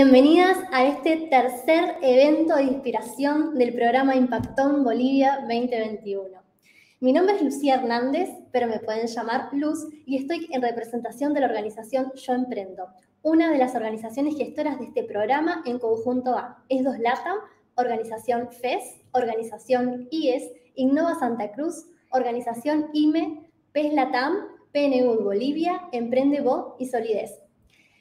Bienvenidas a este tercer evento de inspiración del programa Impactón Bolivia 2021. Mi nombre es Lucía Hernández, pero me pueden llamar Luz y estoy en representación de la organización Yo Emprendo, una de las organizaciones gestoras de este programa en conjunto a Es2 Latam, Organización FES, Organización IES, Innova Santa Cruz, Organización IME, PES Latam, PNU Bolivia, Emprende Bo y Solidez.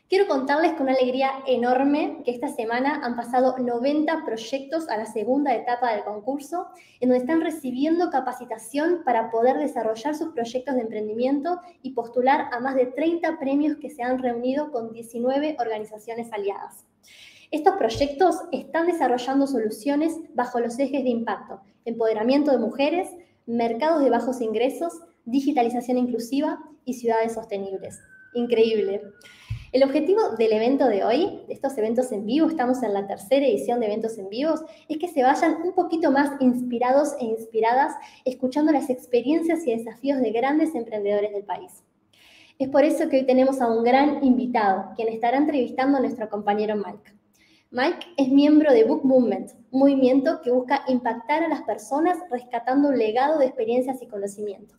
Quiero contarles con una alegría enorme que esta semana han pasado 90 proyectos a la segunda etapa del concurso, en donde están recibiendo capacitación para poder desarrollar sus proyectos de emprendimiento y postular a más de 30 premios que se han reunido con 19 organizaciones aliadas. Estos proyectos están desarrollando soluciones bajo los ejes de impacto, empoderamiento de mujeres, mercados de bajos ingresos, digitalización inclusiva y ciudades sostenibles. Increíble. El objetivo del evento de hoy, de estos eventos en vivo, estamos en la tercera edición de eventos en vivos, es que se vayan un poquito más inspirados e inspiradas escuchando las experiencias y desafíos de grandes emprendedores del país. Es por eso que hoy tenemos a un gran invitado, quien estará entrevistando a nuestro compañero Mike. Mike es miembro de Book Movement, movimiento que busca impactar a las personas rescatando un legado de experiencias y conocimiento.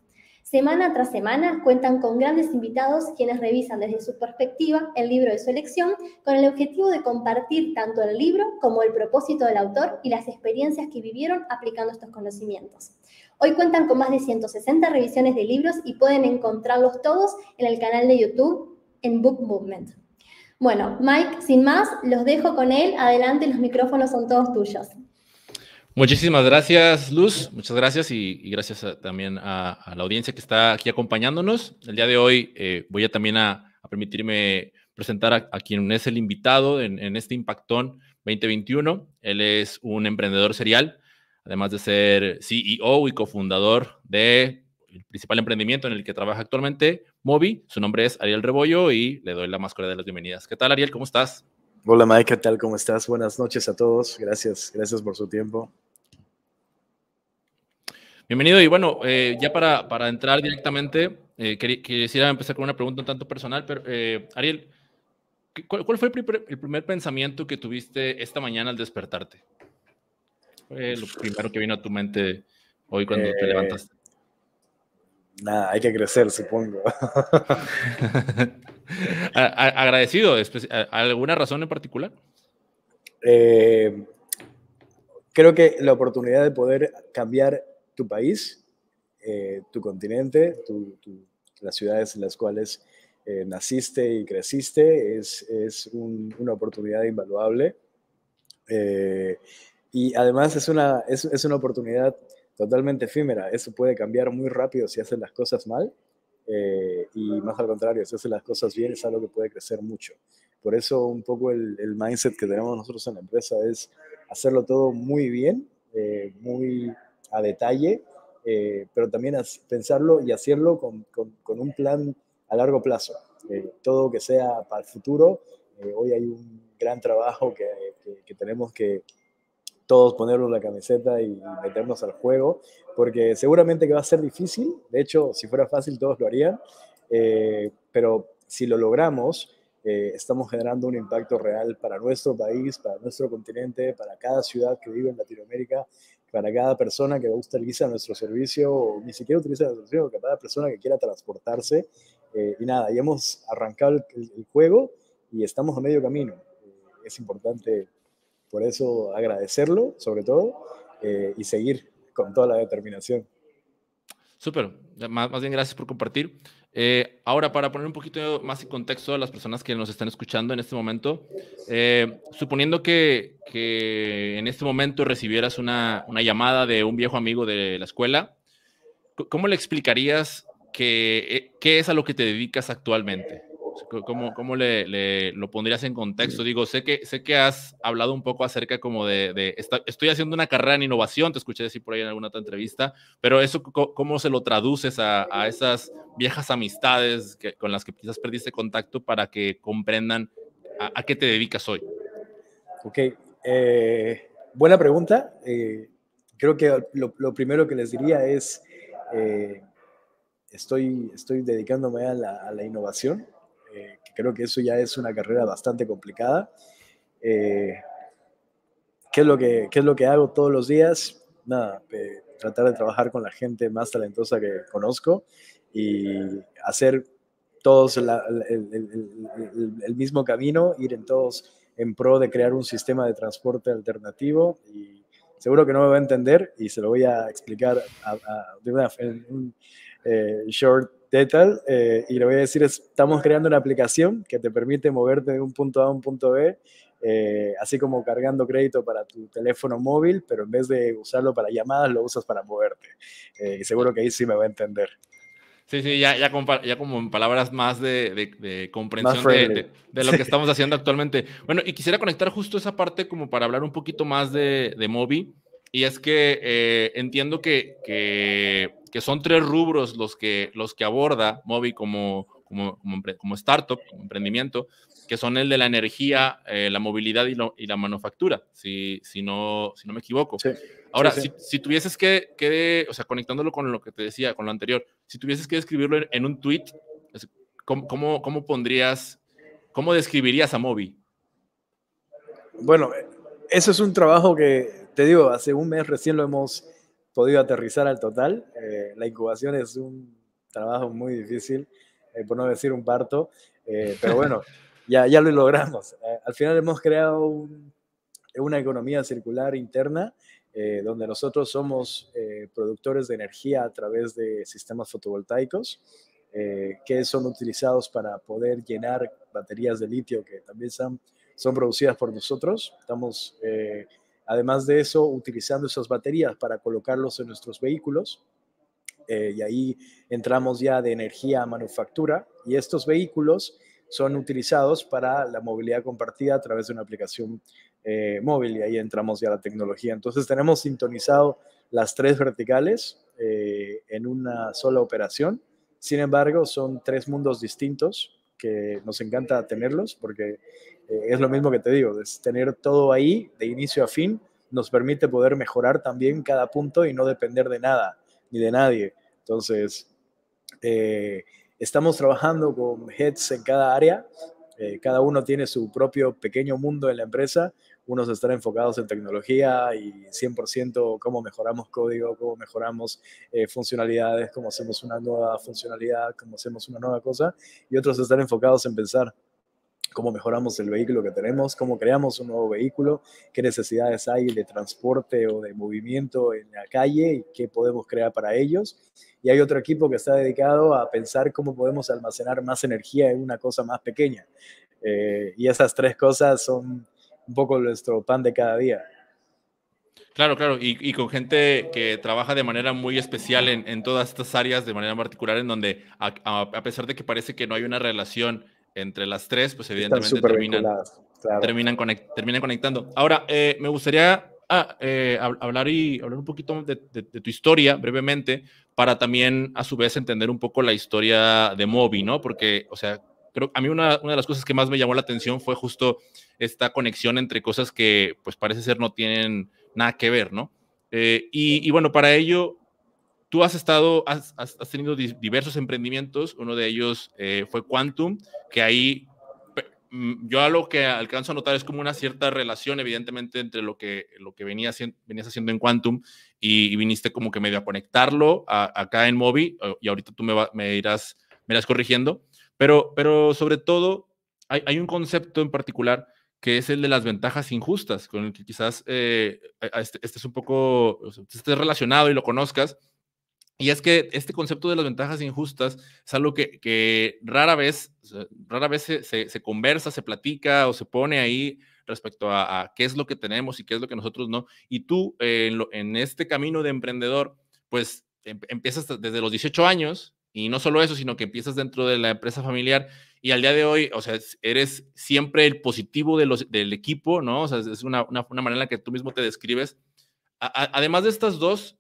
Semana tras semana cuentan con grandes invitados quienes revisan desde su perspectiva el libro de su elección con el objetivo de compartir tanto el libro como el propósito del autor y las experiencias que vivieron aplicando estos conocimientos. Hoy cuentan con más de 160 revisiones de libros y pueden encontrarlos todos en el canal de YouTube en Book Movement. Bueno, Mike, sin más, los dejo con él. Adelante, los micrófonos son todos tuyos. Muchísimas gracias, Luz. Muchas gracias y, gracias también a, la audiencia que está aquí acompañándonos. El día de hoy eh, voy a también a, permitirme presentar a, quien es el invitado en, este Impactón 2021. Él es un emprendedor serial, además de ser CEO y cofundador del principal emprendimiento en el que trabaja actualmente, Mobi. Su nombre es Ariel Rebollo y le doy la más cordial de las bienvenidas. ¿Qué tal, Ariel? ¿Cómo estás? Hola Mike, ¿qué tal? ¿Cómo estás? Buenas noches a todos. Gracias, gracias por su tiempo. Bienvenido y bueno, eh, ya para, para, entrar directamente, eh, quisiera empezar con una pregunta un tanto personal, pero eh, Ariel, ¿cuál, fue el primer, pensamiento que tuviste esta mañana al despertarte? ¿Fue lo primero que vino a tu mente hoy cuando te levantaste? Nada, hay que crecer, supongo. Agradecido, ¿alguna razón en particular? creo que la oportunidad de poder cambiar tu país, eh, tu continente, las ciudades en las cuales eh, naciste y creciste, es, es una oportunidad invaluable. Eh, y además es una, es, es, una oportunidad totalmente efímera. Eso puede cambiar muy rápido si haces las cosas mal. y más al contrario, si haces las cosas bien es algo que puede crecer mucho. Por eso un poco el, el mindset que tenemos nosotros en la empresa es hacerlo todo muy bien, muy a detalle, eh, pero también pensarlo y hacerlo con, con, un plan a largo plazo. Eh, todo que sea para el futuro. Eh, hoy hay un gran trabajo que, que, tenemos que todos ponernos la camiseta y meternos al juego, porque seguramente que va a ser difícil. De hecho, si fuera fácil, todos lo harían. pero si lo logramos, estamos generando un impacto real para nuestro país, para nuestro continente, para cada ciudad que vive en Latinoamérica para cada persona que utiliza nuestro servicio o ni siquiera utiliza nuestro servicio, para cada persona que quiera transportarse. Eh, y nada, ya hemos arrancado el, juego y estamos a medio camino. Eh, es importante por eso agradecerlo, sobre todo, eh, y seguir con toda la determinación. Súper, más, más bien gracias por compartir. Eh, ahora, para poner un poquito más en contexto a las personas que nos están escuchando en este momento, eh, suponiendo que, en este momento recibieras una, una, llamada de un viejo amigo de la escuela, ¿cómo le explicarías que, eh, qué es a lo que te dedicas actualmente? ¿Cómo, cómo le, lo pondrías en contexto? Digo, sé que, sé que has hablado un poco acerca como de, estoy haciendo una carrera en innovación, te escuché decir por ahí en alguna otra entrevista, pero eso, ¿cómo se lo traduces a, esas viejas amistades que, con las que quizás perdiste contacto para que comprendan a, qué te dedicas hoy? Ok, eh, buena pregunta. Eh, creo que lo, primero que les diría es, eh, estoy, estoy dedicándome a la, a la innovación creo que eso ya es una carrera bastante complicada. ¿qué, es lo que, ¿Qué es lo que hago todos los días? Nada, tratar de trabajar con la gente más talentosa que conozco y hacer todos el, mismo camino, ir en todos en pro de crear un sistema de transporte alternativo y seguro que no me va a entender y se lo voy a explicar de una, en un eh, short detail eh, y le voy a decir, estamos creando una aplicación que te permite moverte de un punto A a un punto B eh, así como cargando crédito para tu teléfono móvil, pero en vez de usarlo para llamadas, lo usas para moverte. y seguro que ahí sí me va a entender. Sí, sí, ya, ya, como, ya como en palabras más de, de, comprensión de, de, lo que estamos haciendo actualmente. Bueno, y quisiera conectar justo esa parte como para hablar un poquito más de, de Mobi. Y es que eh, entiendo que, que, que, son tres rubros los que, los que aborda Mobi como, como, como, como startup, como emprendimiento, que son el de la energía, eh, la movilidad y, y, la manufactura, si, si, no, si no me equivoco. Sí. Ahora, Si, tuvieses que, que, o sea, conectándolo con lo que te decía, con lo anterior, si tuvieses que describirlo en, un tweet, ¿cómo, cómo, cómo pondrías, cómo describirías a Moby? Bueno, eso es un trabajo que, te digo, hace un mes recién lo hemos podido aterrizar al total. Eh, la incubación es un trabajo muy difícil, eh, por no decir un parto, eh, pero bueno, ya, ya lo logramos. al final hemos creado una economía circular interna eh, donde nosotros somos eh, productores de energía a través de sistemas fotovoltaicos eh, que son utilizados para poder llenar baterías de litio que también son, son producidas por nosotros. Estamos, además de eso, utilizando esas baterías para colocarlos en nuestros vehículos. y ahí entramos ya de energía a manufactura y estos vehículos son utilizados para la movilidad compartida a través de una aplicación eh, móvil y ahí entramos ya a la tecnología. Entonces tenemos sintonizado las tres verticales eh, en una sola operación. Sin embargo, son tres mundos distintos que nos encanta tenerlos porque eh, es lo mismo que te digo, es tener todo ahí de inicio a fin nos permite poder mejorar también cada punto y no depender de nada ni de nadie. Entonces, estamos trabajando con heads en cada área, cada uno tiene su propio pequeño mundo en la empresa, unos están enfocados en tecnología y 100% cómo mejoramos código, cómo mejoramos eh, funcionalidades, cómo hacemos una nueva funcionalidad, cómo hacemos una nueva cosa, y otros están enfocados en pensar cómo mejoramos el vehículo que tenemos, cómo creamos un nuevo vehículo, qué necesidades hay de transporte o de movimiento en la calle y qué podemos crear para ellos. Y hay otro equipo que está dedicado a pensar cómo podemos almacenar más energía en una cosa más pequeña. Eh, y esas tres cosas son un poco nuestro pan de cada día. Claro, claro, y, con gente que trabaja de manera muy especial en, todas estas áreas, de manera particular, en donde a, pesar de que parece que no hay una relación entre las tres, pues evidentemente terminan, terminan, terminan, conectando. Ahora, eh, me gustaría ah, eh, hablar y hablar un poquito de, tu historia brevemente, para también a su vez entender un poco la historia de Moby, ¿no? Porque, o sea, creo a mí una, una de las cosas que más me llamó la atención fue justo esta conexión entre cosas que pues parece ser no tienen nada que ver, ¿no? Eh, y, bueno, para ello, tú has estado, has, tenido diversos emprendimientos, uno de ellos eh, fue Quantum, que ahí mm, yo a lo que alcanzo a notar es como una cierta relación, evidentemente, entre lo que, lo que venías, venías haciendo en Quantum y, viniste como que medio a conectarlo acá en Mobi, y ahorita tú me, me, irás, me irás corrigiendo, pero, pero sobre todo hay, hay un concepto en particular que es el de las ventajas injustas, con el que quizás eh, este, es un poco, estés relacionado y lo conozcas. Y es que este concepto de las ventajas injustas es algo que, rara vez, rara vez se, se, conversa, se platica o se pone ahí respecto a, qué es lo que tenemos y qué es lo que nosotros no. Y tú eh, en, en, este camino de emprendedor, pues em, empiezas desde los 18 años y no solo eso, sino que empiezas dentro de la empresa familiar y al día de hoy, o sea, eres siempre el positivo de los, del equipo, ¿no? O sea, es una, una, manera en la que tú mismo te describes. además de estas dos,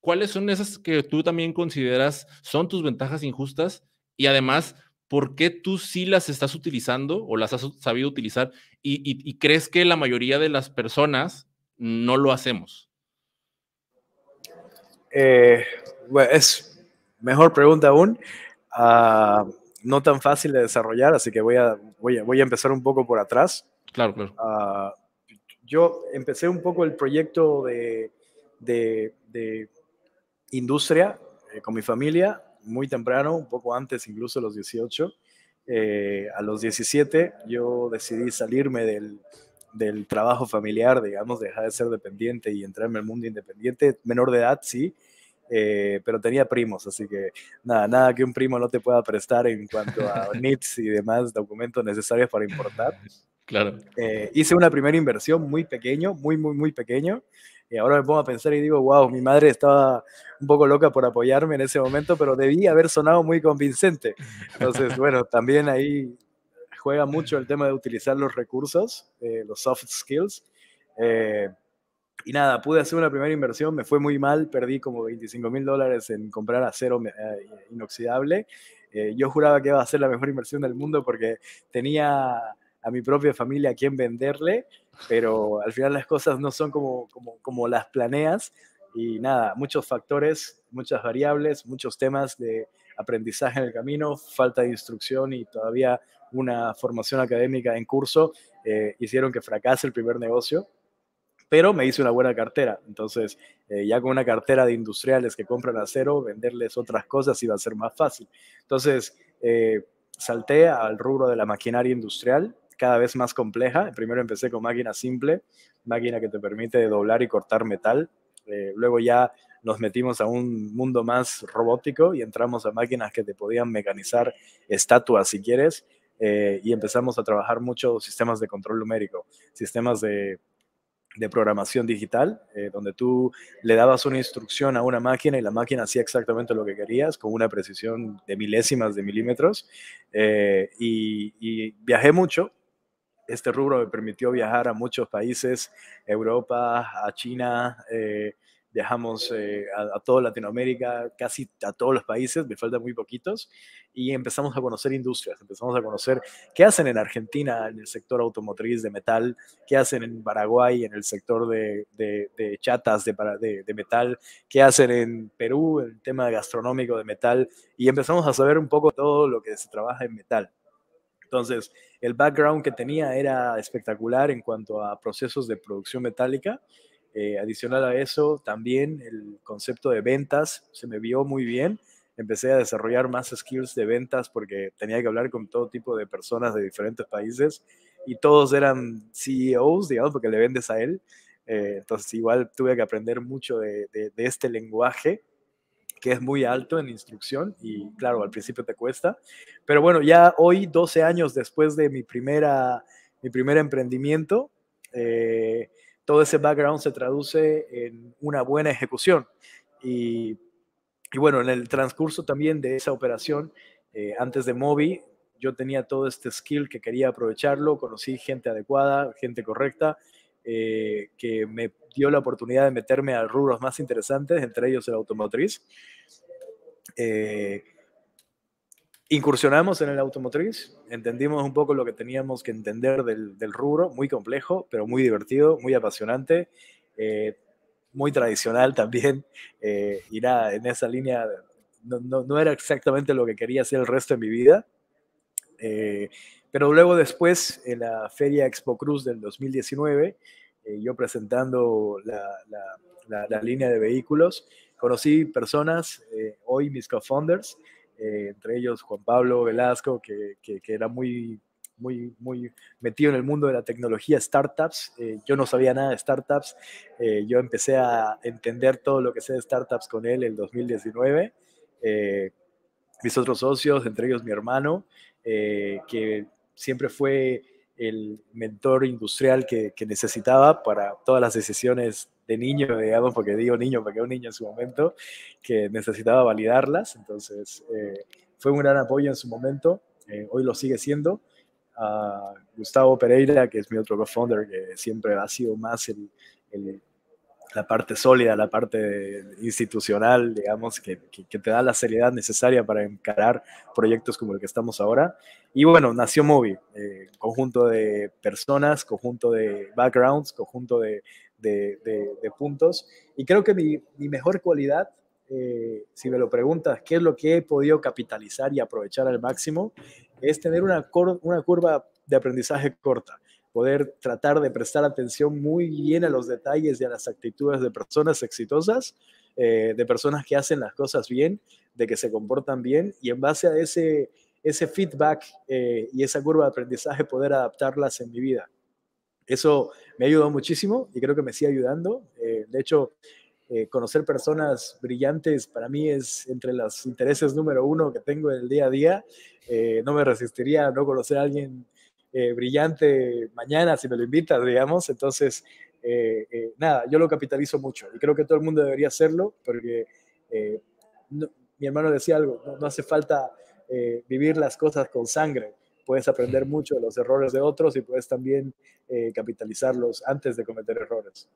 ¿cuáles son esas que tú también consideras son tus ventajas injustas? Y además, ¿por qué tú sí las estás utilizando o las has sabido utilizar y, y, crees que la mayoría de las personas no lo hacemos? Eh, bueno, es mejor pregunta aún. Uh, no tan fácil de desarrollar, así que voy a, voy a, voy a empezar un poco por atrás. Claro, claro. Ah, yo empecé un poco el proyecto de, de, de industria eh, con mi familia muy temprano, un poco antes incluso de los 18. Eh, a los 17 yo decidí salirme del, del, trabajo familiar, digamos, dejar de ser dependiente y entrarme al mundo independiente, menor de edad, sí, eh, pero tenía primos, así que nada, nada que un primo no te pueda prestar en cuanto a NITs y demás documentos necesarios para importar. Claro. Eh, hice una primera inversión muy pequeño, muy, muy, muy pequeño. Y ahora me pongo a pensar y digo, wow, mi madre estaba un poco loca por apoyarme en ese momento, pero debía haber sonado muy convincente. Entonces, bueno, también ahí juega mucho el tema de utilizar los recursos, eh, los soft skills. Eh, y nada, pude hacer una primera inversión, me fue muy mal, perdí como 25 mil dólares en comprar acero eh, inoxidable. Eh, yo juraba que iba a ser la mejor inversión del mundo porque tenía a mi propia familia a quien venderle, pero al final las cosas no son como, como, como las planeas. Y nada, muchos factores, muchas variables, muchos temas de aprendizaje en el camino, falta de instrucción y todavía una formación académica en curso eh, hicieron que fracase el primer negocio pero me hice una buena cartera. Entonces, eh, ya con una cartera de industriales que compran acero, venderles otras cosas iba a ser más fácil. Entonces, eh, salté al rubro de la maquinaria industrial, cada vez más compleja. Primero empecé con máquina simple, máquina que te permite doblar y cortar metal. Eh, luego ya nos metimos a un mundo más robótico y entramos a máquinas que te podían mecanizar estatuas si quieres. y empezamos a trabajar mucho sistemas de control numérico, sistemas de de programación digital, eh, donde tú le dabas una instrucción a una máquina y la máquina hacía exactamente lo que querías, con una precisión de milésimas de milímetros. Eh, y, viajé mucho. Este rubro me permitió viajar a muchos países, Europa, a China, eh, viajamos eh, a, toda Latinoamérica, casi a todos los países, me faltan muy poquitos, y empezamos a conocer industrias, empezamos a conocer qué hacen en Argentina en el sector automotriz de metal, qué hacen en Paraguay en el sector de, de, chatas de, de, metal, qué hacen en Perú en el tema gastronómico de metal, y empezamos a saber un poco todo lo que se trabaja en metal. Entonces, el background que tenía era espectacular en cuanto a procesos de producción metálica, eh, adicional a eso, también el concepto de ventas se me vio muy bien. Empecé a desarrollar más skills de ventas porque tenía que hablar con todo tipo de personas de diferentes países y todos eran CEOs, digamos, porque le vendes a él. Eh, entonces igual tuve que aprender mucho de, de, este lenguaje que es muy alto en instrucción y claro, al principio te cuesta. Pero bueno, ya hoy, 12 años después de mi, primera, mi primer emprendimiento, eh, todo ese background se traduce en una buena ejecución. Y, bueno, en el transcurso también de esa operación, eh, antes de Mobi, yo tenía todo este skill que quería aprovecharlo, conocí gente adecuada, gente correcta, eh, que me dio la oportunidad de meterme a rubros más interesantes, entre ellos el automotriz. Eh, Incursionamos en el automotriz, entendimos un poco lo que teníamos que entender del, rubro, muy complejo, pero muy divertido, muy apasionante, eh, muy tradicional también. Eh, y nada, en esa línea no, era exactamente lo que quería hacer el resto de mi vida. Eh, pero luego después, en la Feria Expo Cruz del 2019, yo presentando la, la, línea de vehículos, conocí personas, hoy mis co-founders, eh, entre ellos Juan Pablo Velasco, que, que, era muy, muy, muy metido en el mundo de la tecnología, startups. Eh, yo no sabía nada de startups. Eh, yo empecé a entender todo lo que sé de startups con él en 2019. mis otros socios, entre ellos mi hermano, que siempre fue el mentor industrial que, que, necesitaba para todas las decisiones de niño, digamos, porque digo niño, porque era un niño en su momento, que necesitaba validarlas. Entonces, eh, fue un gran apoyo en su momento. Eh, hoy lo sigue siendo. Gustavo Pereira, que es mi otro co-founder, que siempre ha sido más el, la parte sólida, la parte institucional, digamos, que, que, te da la seriedad necesaria para encarar proyectos como el que estamos ahora. Y bueno, nació Movi, eh, conjunto de personas, conjunto de backgrounds, conjunto de, de, puntos. Y creo que mi, mejor cualidad eh, si me lo preguntas, qué es lo que he podido capitalizar y aprovechar al máximo, es tener una, una curva de aprendizaje corta, poder tratar de prestar atención muy bien a los detalles y a las actitudes de personas exitosas, eh, de personas que hacen las cosas bien, de que se comportan bien y en base a ese, ese feedback eh, y esa curva de aprendizaje poder adaptarlas en mi vida. Eso me ayudado muchísimo y creo que me sigue ayudando. Eh, de hecho, conocer personas brillantes para mí es entre los intereses número uno que tengo en el día a día. no me resistiría a no conocer a alguien eh, brillante mañana si me lo invitas, digamos. Entonces, eh, eh, nada, yo lo capitalizo mucho y creo que todo el mundo debería hacerlo porque mi hermano decía algo, no, hace falta vivir las cosas con sangre. Puedes aprender mucho de los errores de otros y puedes también capitalizarlos antes de cometer errores.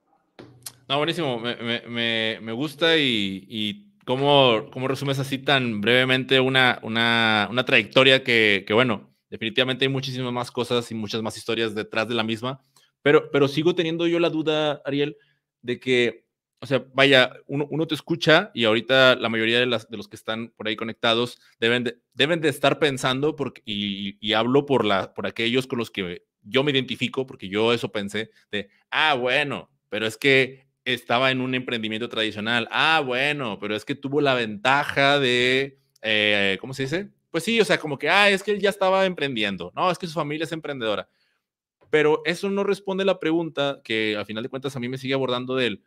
No, buenísimo. Me, me, me gusta y, y cómo, cómo, resumes así tan brevemente una, una, una trayectoria que, que, bueno, Definitivamente hay muchísimas más cosas y muchas más historias detrás de la misma, pero, pero sigo teniendo yo la duda, Ariel, de que, o sea, vaya, uno, te escucha y ahorita la mayoría de, las, de los que están por ahí conectados deben de, deben de estar pensando, porque, y, hablo por, la, por aquellos con los que yo me identifico, porque yo eso pensé, de, ah, bueno, pero es que estaba en un emprendimiento tradicional. Ah, bueno, pero es que tuvo la ventaja de, eh, ¿cómo se dice? pues sí, o sea, como que, ah, es que él ya estaba emprendiendo, no, es que su familia es emprendedora. Pero eso no responde la pregunta que al final de cuentas a mí me sigue abordando de él.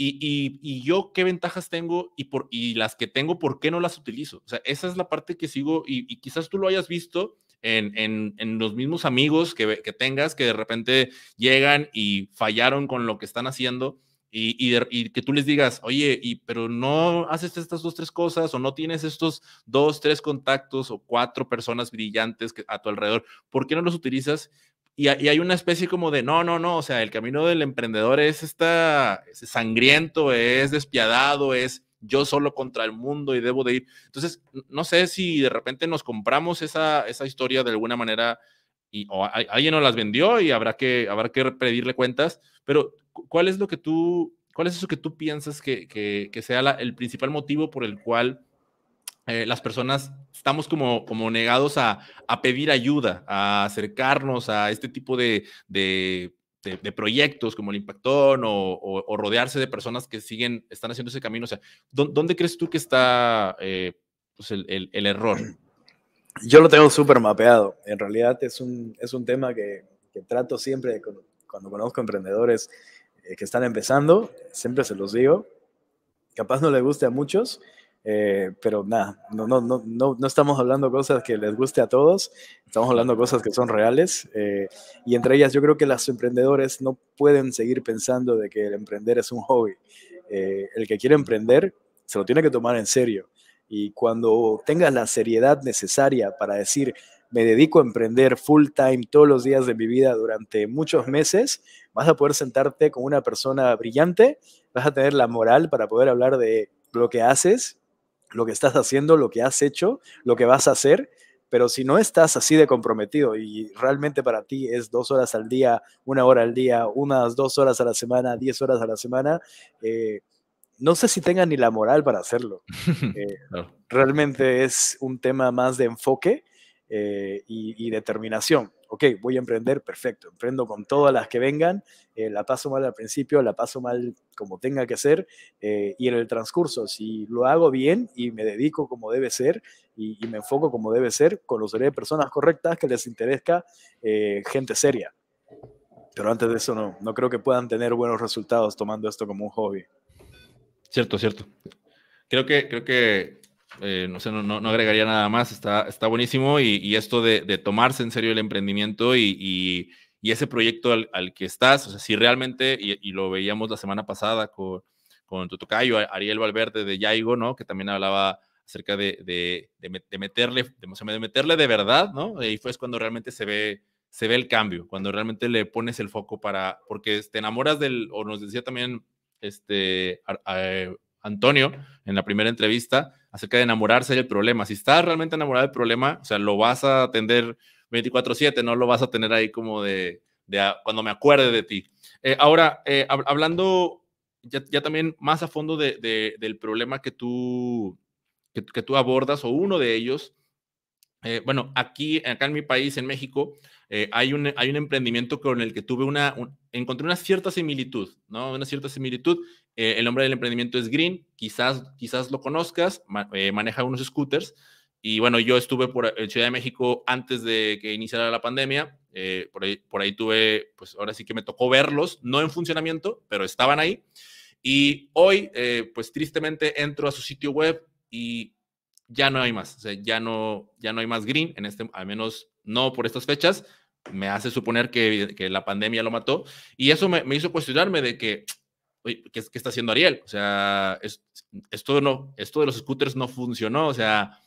Y, yo qué ventajas tengo y, por, y las que tengo, ¿por qué no las utilizo? O sea, esa es la parte que sigo y, quizás tú lo hayas visto en, en, en los mismos amigos que, que, tengas que de repente llegan y fallaron con lo que están haciendo y, que tú les digas, oye, y, pero no haces estas dos, tres cosas o no tienes estos dos, tres contactos o cuatro personas brillantes que, a tu alrededor, ¿por qué no los utilizas? Y, hay una especie como de, no, no, no, o sea, el camino del emprendedor es, esta, es sangriento, es despiadado, es yo solo contra el mundo y debo de ir. Entonces, no sé si de repente nos compramos esa, esa historia de alguna manera y o alguien nos las vendió y habrá que, habrá que pedirle cuentas, pero ¿cuál es lo que tú, cuál es eso que tú piensas que, que, sea el principal motivo por el cual eh, las personas estamos como, como negados a, a, pedir ayuda, a acercarnos a este tipo de, de, proyectos como el Impactón o, rodearse de personas que siguen, están haciendo ese camino? O sea, ¿dónde, crees tú que está eh, pues el, el, error? Yo lo tengo súper mapeado. En realidad es un, es un tema que, trato siempre cuando conozco emprendedores eh, que están empezando, siempre se los digo. Capaz no le guste a muchos, eh, pero nada, no, no, no, no, estamos hablando cosas que les guste a todos, estamos hablando cosas que son reales. Eh, y entre ellas yo creo que los emprendedores no pueden seguir pensando de que el emprender es un hobby. el que quiere emprender se lo tiene que tomar en serio. Y cuando tengas la seriedad necesaria para decir, me dedico a emprender full time todos los días de mi vida durante muchos meses, vas a poder sentarte con una persona brillante, vas a tener la moral para poder hablar de lo que haces, lo que estás haciendo, lo que has hecho, lo que vas a hacer. Pero si no estás así de comprometido y realmente para ti es dos horas al día, una hora al día, unas dos horas a la semana, diez horas a la semana, eh, no sé si tengan ni la moral para hacerlo. Eh, realmente es un tema más de enfoque eh, y, determinación. Ok, voy a emprender, perfecto, emprendo con todas las que vengan, eh, la paso mal al principio, la paso mal como tenga que ser, eh, y en el transcurso, si lo hago bien y me dedico como debe ser y, me enfoco como debe ser, conoceré personas correctas que les interesa gente seria. Pero antes de eso no, no creo que puedan tener buenos resultados tomando esto como un hobby. Cierto, cierto. Creo que, creo que eh, no sé, no, no, agregaría nada más, está, está buenísimo y, esto de, tomarse en serio el emprendimiento y, ese proyecto al, al, que estás, o sea, si realmente, y, lo veíamos la semana pasada con, con tu tocayo, Ariel Valverde de Yaigo, ¿no? Que también hablaba acerca de, de, de meterle, de, meterle de verdad, ¿no? Y fue cuando realmente se ve, se ve el cambio, cuando realmente le pones el foco para, porque te enamoras del, o nos decía también este, Antonio en la primera entrevista, acerca de enamorarse del problema. Si estás realmente enamorado del problema, o sea, lo vas a atender 24/7, no lo vas a tener ahí como de, cuando me acuerde de ti. Eh, ahora, eh, hablando ya, también más a fondo de, del problema que tú, que, tú abordas, o uno de ellos, eh, bueno, aquí, acá en mi país, en México, eh, hay, un, hay un emprendimiento con el que tuve una, encontré una cierta similitud, ¿no? Una cierta similitud. Eh, el nombre del emprendimiento es Green, quizás, quizás lo conozcas, maneja unos scooters. Y bueno, yo estuve por Ciudad de México antes de que iniciara la pandemia. por, ahí, por ahí tuve, pues ahora sí que me tocó verlos, no en funcionamiento, pero estaban ahí. Y hoy, pues tristemente entro a su sitio web y ya no hay más, ya no, ya no hay más green, en este, al menos no por estas fechas, me hace suponer que, que la pandemia lo mató, y eso me, me hizo cuestionarme de que, oye, ¿qué, ¿qué, está haciendo Ariel? O sea, es, esto, no, esto de los scooters no funcionó, o sea,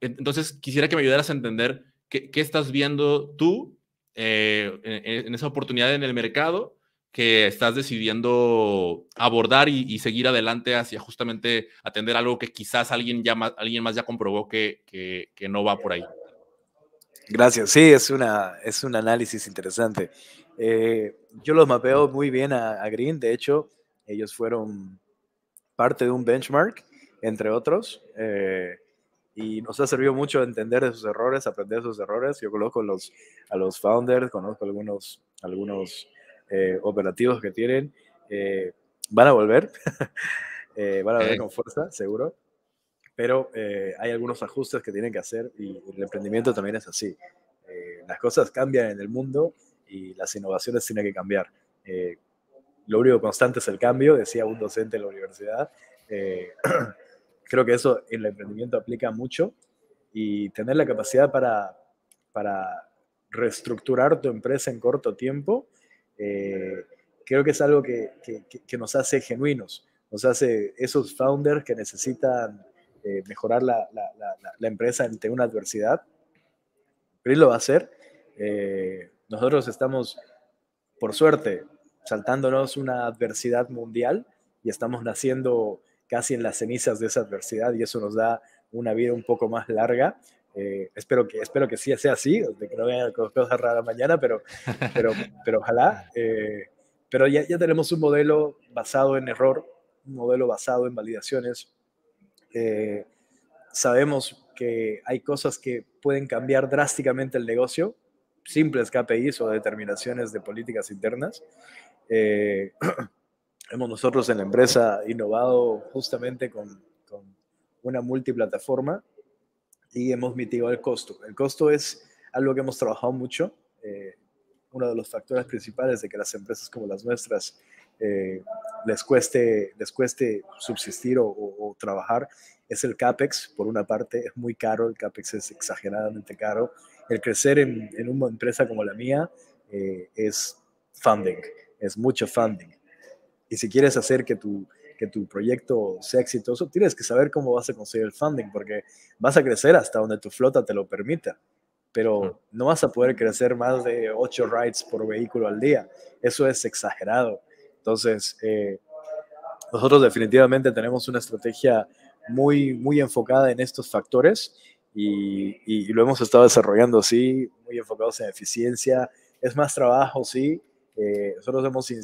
entonces quisiera que me ayudaras a entender qué, qué estás viendo tú eh, en esa oportunidad en el mercado que estás decidiendo abordar y, seguir adelante hacia justamente atender algo que quizás alguien, ya más, alguien más ya comprobó que, que, no va por ahí. Gracias, sí, es, una, es un análisis interesante. Eh, yo los mapeo muy bien a, Green, de hecho, ellos fueron parte de un benchmark, entre otros, eh, y nos ha servido mucho entender esos errores, aprender esos errores. Yo conozco a los founders, conozco algunos, algunos eh, operativos que tienen, eh, van a volver, eh, van a volver con fuerza, seguro, pero hay algunos ajustes que tienen que hacer y el emprendimiento también es así. las cosas cambian en el mundo y las innovaciones tienen que cambiar. lo único constante es el cambio, decía un docente en la universidad. creo que eso en el emprendimiento aplica mucho y tener la capacidad para, para reestructurar tu empresa en corto tiempo eh, creo que es algo que, que, nos hace genuinos, nos hace esos founders que necesitan eh, mejorar la, la, la, empresa ante una adversidad. Él lo va a hacer. Eh, nosotros estamos, por suerte, saltándonos una adversidad mundial y estamos naciendo casi en las cenizas de esa adversidad y eso nos da una vida un poco más larga, eh, espero, que, espero que sí sea así, de que no vean cosas raras mañana, pero, pero, pero ojalá. Eh, pero ya, ya tenemos un modelo basado en error, un modelo basado en validaciones. Eh, sabemos que hay cosas que pueden cambiar drásticamente el negocio, simples KPIs o determinaciones de políticas internas. hemos nosotros en la empresa innovado justamente con, con una multiplataforma y hemos mitigado el costo. El costo es algo que hemos trabajado mucho. Eh, uno de los factores principales de que las empresas como las nuestras eh, les, cueste, les cueste subsistir o, trabajar es el CAPEX, por una parte, es muy caro, el CAPEX es exageradamente caro. El crecer en, en una empresa como la mía eh, es funding, es mucho funding. Y si quieres hacer que tu, que tu proyecto sea exitoso, tienes que saber cómo vas a conseguir el funding, porque vas a crecer hasta donde tu flota te lo permita, pero no vas a poder crecer más de 8 rides por vehículo al día. Eso es exagerado. Entonces, eh, nosotros definitivamente tenemos una estrategia muy, muy enfocada en estos factores y, y, lo hemos estado desarrollando así, muy enfocados en eficiencia. Es más trabajo, sí, eh, nosotros hemos eh,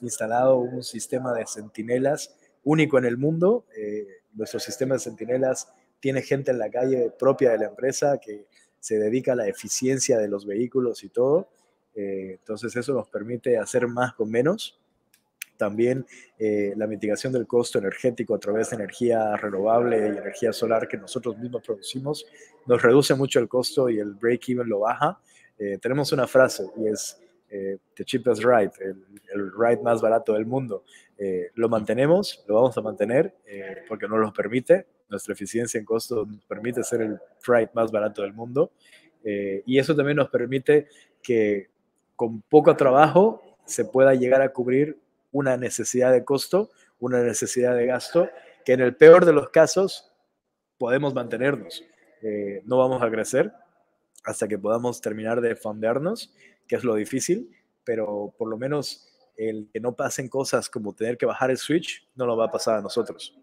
instalado un sistema de centinelas único en el mundo. Eh, nuestro sistema de centinelas tiene gente en la calle propia de la empresa que se dedica a la eficiencia de los vehículos y todo. entonces eso nos permite hacer más con menos. También la mitigación del costo energético a través de energía renovable y energía solar que nosotros mismos producimos nos reduce mucho el costo y el break-even lo baja. tenemos una frase y es eh, the cheapest ride, el, el, ride más barato del mundo. Eh, lo mantenemos, lo vamos a mantener eh, porque nos lo permite. Nuestra eficiencia en costo nos permite ser el ride más barato del mundo. y eso también nos permite que con poco trabajo se pueda llegar a cubrir una necesidad de costo, una necesidad de gasto, que en el peor de los casos podemos mantenernos. no vamos a crecer hasta que podamos terminar de fondearnos que es lo difícil, pero por lo menos el que no pasen cosas como tener que bajar el switch, no lo va a pasar a nosotros.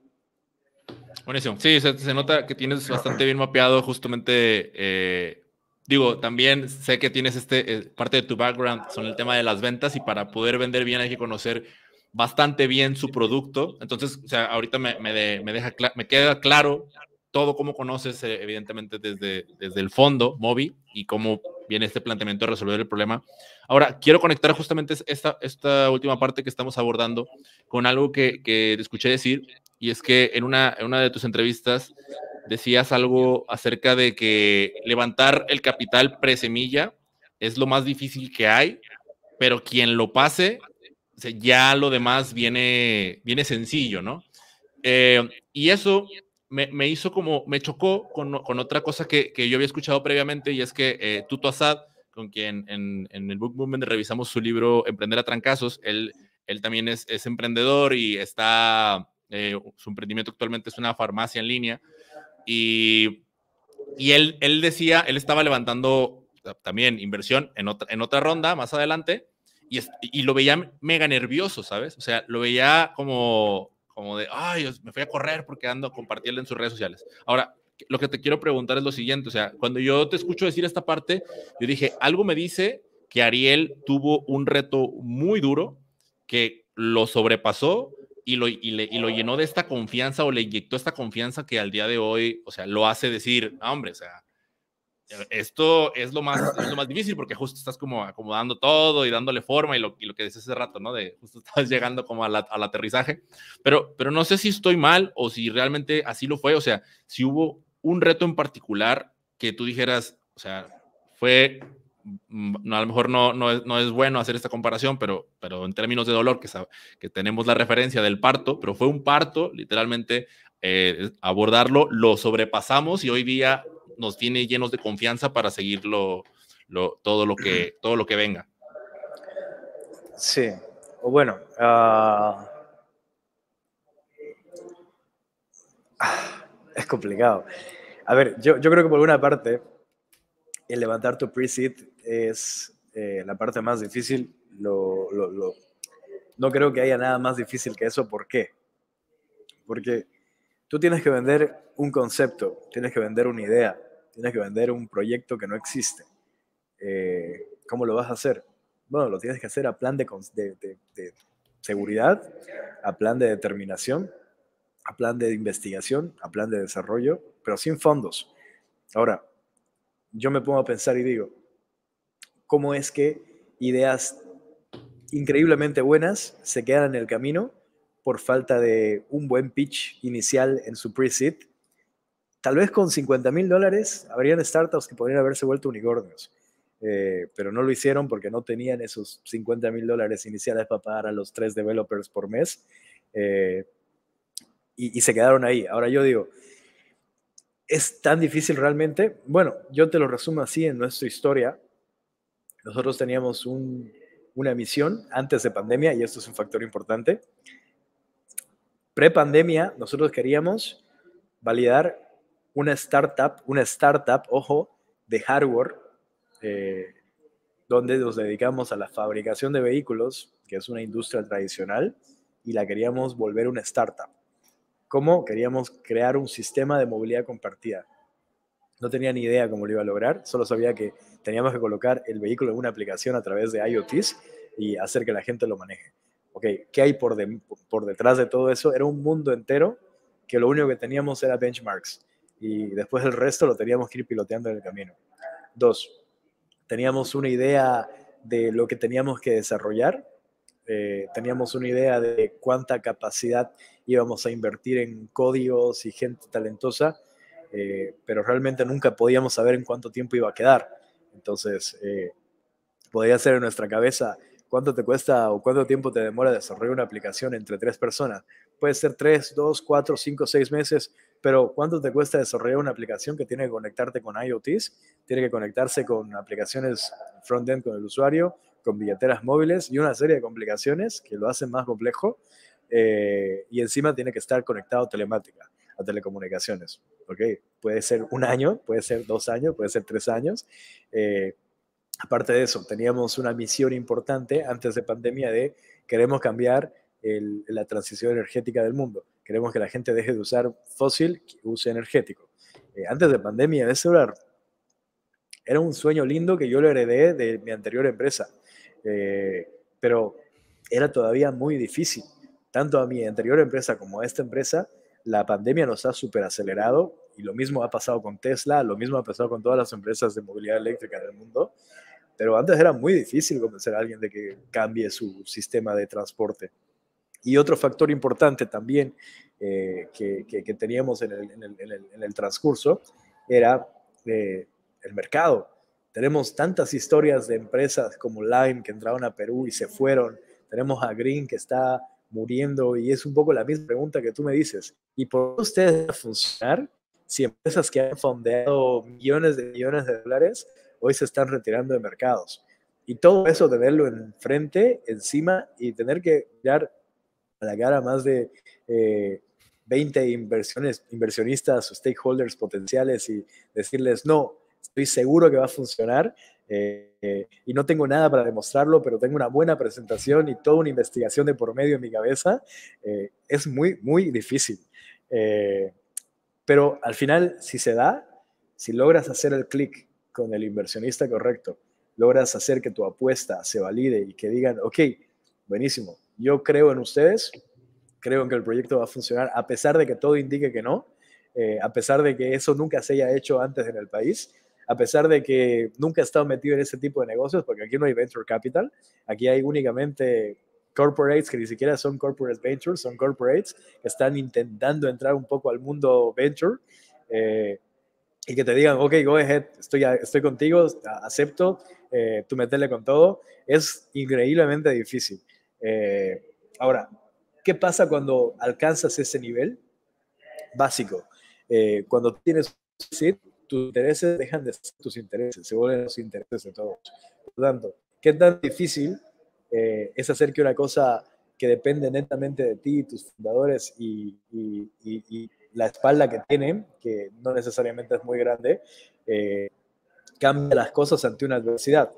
Buenísimo. Sí, se, nota que tienes bastante bien mapeado justamente, eh, digo, también sé que tienes este, eh, parte de tu background son el tema de las ventas y para poder vender bien hay que conocer bastante bien su producto. Entonces, ahorita me, me, deja me queda claro todo cómo conoces, eh, evidentemente, desde, desde el fondo, Mobi, y cómo viene este planteamiento de resolver el problema. Ahora, quiero conectar justamente esta, esta última parte que estamos abordando con algo que, que escuché decir, y es que en una, en una de tus entrevistas decías algo acerca de que levantar el capital pre-semilla es lo más difícil que hay, pero quien lo pase ya lo demás viene, viene sencillo, ¿no? Eh, y eso me, hizo como, me chocó con, otra cosa que, yo había escuchado previamente y es que eh, Tuto Asad, con quien en, el Book Movement revisamos su libro Emprender a Trancazos, él, él también es, emprendedor y está, eh, su emprendimiento actualmente es una farmacia en línea y, y él, él decía, él estaba levantando también inversión en otra, en otra ronda más adelante y, lo veía mega nervioso, ¿sabes? O sea, lo veía como, como de, ay, me fui a correr porque ando a compartirlo en sus redes sociales. Ahora, lo que te quiero preguntar es lo siguiente, o sea, cuando yo te escucho decir esta parte, yo dije, algo me dice que Ariel tuvo un reto muy duro, que lo sobrepasó y lo, y, le, y lo llenó de esta confianza o le inyectó esta confianza que al día de hoy, o sea, lo hace decir, hombre, o sea, esto es lo, más, es lo más difícil porque justo estás como acomodando todo y dándole forma y lo, y lo que decías hace rato, ¿no? De justo estás llegando como al aterrizaje, pero, pero no sé si estoy mal o si realmente así lo fue, o sea, si hubo un reto en particular que tú dijeras, o sea, fue, mm, a lo mejor no, no, es, no es bueno hacer esta comparación, pero, pero en términos de dolor, que, que tenemos la referencia del parto, pero fue un parto, literalmente, eh, abordarlo, lo sobrepasamos y hoy día nos tiene llenos de confianza para seguir lo, todo, lo que, todo lo que venga. Sí, o bueno, ah, es complicado. A ver, yo, yo, creo que por una parte, el levantar tu pre-seed es eh, la parte más difícil. Lo, lo, no creo que haya nada más difícil que eso. ¿Por qué? Porque tú tienes que vender un concepto, tienes que vender una idea, tienes que vender un proyecto que no existe. Eh, ¿Cómo lo vas a hacer? Bueno, lo tienes que hacer a plan de, seguridad, a plan de determinación, a plan de investigación, a plan de desarrollo, pero sin fondos. Ahora, yo me pongo a pensar y digo, ¿cómo es que ideas increíblemente buenas se quedan en el camino por falta de un buen pitch inicial en su pre-seed Tal vez con 50 mil dólares habrían startups que podrían haberse vuelto unicornios, eh, pero no lo hicieron porque no tenían esos 50 mil dólares iniciales para pagar a los tres developers por mes eh, y, se quedaron ahí. Ahora yo digo, ¿es tan difícil realmente? Bueno, yo te lo resumo así en nuestra historia. Nosotros teníamos una misión antes de pandemia y esto es un factor importante. Pre-pandemia, nosotros queríamos validar una startup, una startup, ojo, de hardware, eh, donde nos dedicamos a la fabricación de vehículos, que es una industria tradicional, y la queríamos volver una startup. ¿Cómo? Queríamos crear un sistema de movilidad compartida. No tenía ni idea cómo lo iba a lograr, solo sabía que teníamos que colocar el vehículo en una aplicación a través de IoTs y hacer que la gente lo maneje. Ok, ¿qué hay por, por detrás de todo eso? Era un mundo entero que lo único que teníamos era benchmarks y después el resto lo teníamos que ir piloteando en el camino. Dos, teníamos una idea de lo que teníamos que desarrollar, eh, teníamos una idea de cuánta capacidad íbamos a invertir en códigos y gente talentosa, eh, pero realmente nunca podíamos saber en cuánto tiempo iba a quedar. Entonces, eh, podía ser en nuestra cabeza cuánto te cuesta o cuánto tiempo te demora desarrollar una aplicación entre tres personas. Puede ser tres, dos, cuatro, cinco, seis meses, pero ¿cuánto te cuesta desarrollar una aplicación que tiene que conectarte con IoTs? Tiene que conectarse con aplicaciones front-end con el usuario, con billeteras móviles y una serie de complicaciones que lo hacen más complejo. Eh, y encima tiene que estar conectado telemática, a telecomunicaciones. ¿ok? Puede ser un año, puede ser dos años, puede ser tres años. Eh, aparte de eso, teníamos una misión importante antes de pandemia de queremos cambiar la transición energética del mundo. Queremos que la gente deje de usar fósil, que use energético. Eh, antes de pandemia, ese era, era un sueño lindo que yo lo heredé de mi anterior empresa. Eh, pero era todavía muy difícil. Tanto a mi anterior empresa como a esta empresa, la pandemia nos ha súper acelerado y lo mismo ha pasado con Tesla, lo mismo ha pasado con todas las empresas de movilidad eléctrica en el mundo. Pero antes era muy difícil convencer a alguien de que cambie su sistema de transporte. Y otro factor importante también eh, que, que, teníamos en el, en, el, en el, transcurso era eh, el mercado. Tenemos tantas historias de empresas como Lime que entraron a Perú y se fueron. Tenemos a Green que está muriendo y es un poco la misma pregunta que tú me dices. ¿Y por qué ustedes a funcionar si empresas que han fondeado millones de millones de dólares hoy se están retirando de mercados? Y todo eso tenerlo enfrente, encima y tener que mirar a la cara más de 20 eh, inversiones, inversionistas stakeholders potenciales y decirles, no, estoy seguro que va a funcionar eh, y no tengo nada para demostrarlo, pero tengo una buena presentación y toda una investigación de por medio en mi cabeza, eh, es muy, muy difícil. pero al final, si se da, si logras hacer el clic con el inversionista correcto, logras hacer que tu apuesta se valide y que digan, ok, buenísimo, yo creo en ustedes, creo en que el proyecto va a funcionar, a pesar de que todo indique que no, eh, a pesar de que eso nunca se haya hecho antes en el país, a pesar de que nunca he estado metido en ese tipo de negocios, porque aquí no hay venture capital, aquí hay únicamente corporates que ni siquiera son corporate ventures, son corporates que están intentando entrar un poco al mundo venture eh, y que te digan, ok, go ahead, estoy, estoy contigo, acepto, eh, tú metele con todo, es increíblemente difícil. Eh, ahora, ¿qué pasa cuando alcanzas ese nivel básico? Eh, cuando tienes tus intereses dejan de ser tus intereses, se vuelven los intereses de todos. Por lo tanto, ¿qué tan difícil eh, es hacer que una cosa que depende netamente de ti, tus fundadores y, la espalda que tienen, que no necesariamente es muy grande, cambie las cosas ante una adversidad?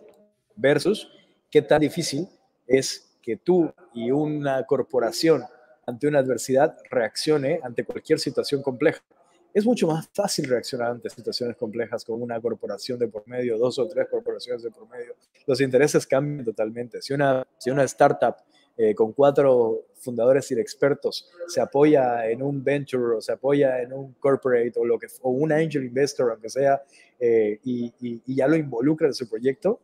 Versus, ¿qué tan difícil es que tú y una corporación ante una adversidad reaccione ante cualquier situación compleja. Es mucho más fácil reaccionar ante situaciones complejas con una corporación de por medio, dos o tres corporaciones de por medio. Los intereses cambian totalmente. Si una, si una startup eh, con cuatro fundadores y expertos se apoya en un venture o se apoya en un corporate o, lo que, o un angel investor, aunque sea, eh, y, y, ya lo involucra en su proyecto,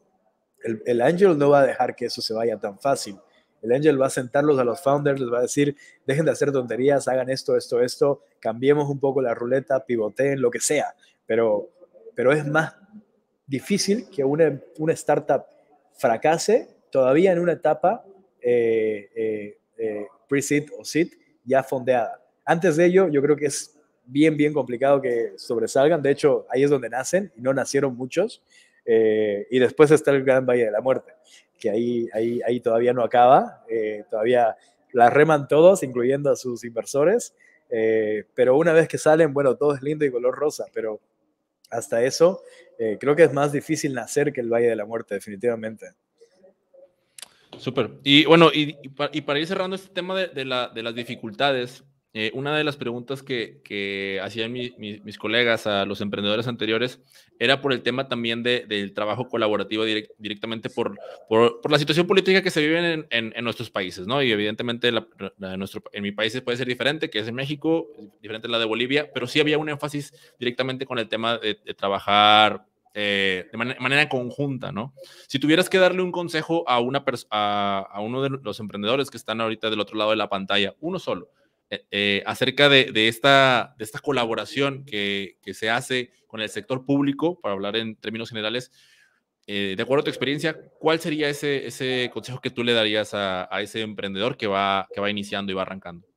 el, el angel no va a dejar que eso se vaya tan fácil. El Angel va a sentarlos a los founders, les va a decir, dejen de hacer tonterías, hagan esto, esto, esto, cambiemos un poco la ruleta, pivoteen, lo que sea. Pero, pero es más difícil que una, una startup fracase todavía en una etapa eh, eh, eh, pre-seed o seed ya fondeada. Antes de ello, yo creo que es bien, bien complicado que sobresalgan. De hecho, ahí es donde nacen y no nacieron muchos. Y después está el gran valle de la muerte que ahí, ahí, ahí todavía no acaba, eh, todavía la reman todos, incluyendo a sus inversores, eh, pero una vez que salen, bueno, todo es lindo y color rosa, pero hasta eso eh, creo que es más difícil nacer que el Valle de la Muerte, definitivamente. Súper. Y bueno, y, y, para, ir cerrando este tema de, de, la, de las dificultades, eh, una de las preguntas que, hacían mis colegas a los emprendedores anteriores era por el tema también del trabajo colaborativo directamente por, la situación política que se vive en, nuestros países, ¿no? Y evidentemente en mi país puede ser diferente, que es en México, diferente a la de Bolivia, pero sí había un énfasis directamente con el tema de, trabajar eh, de manera conjunta, ¿no? Si tuvieras que darle un consejo a, a uno de los emprendedores que están ahorita del otro lado de la pantalla, uno solo, eh, eh, acerca de, esta, colaboración que, se hace con el sector público, para hablar en términos generales. Eh, de acuerdo a tu experiencia, ¿cuál sería ese, consejo que tú le darías a, ese emprendedor que va, iniciando y va arrancando?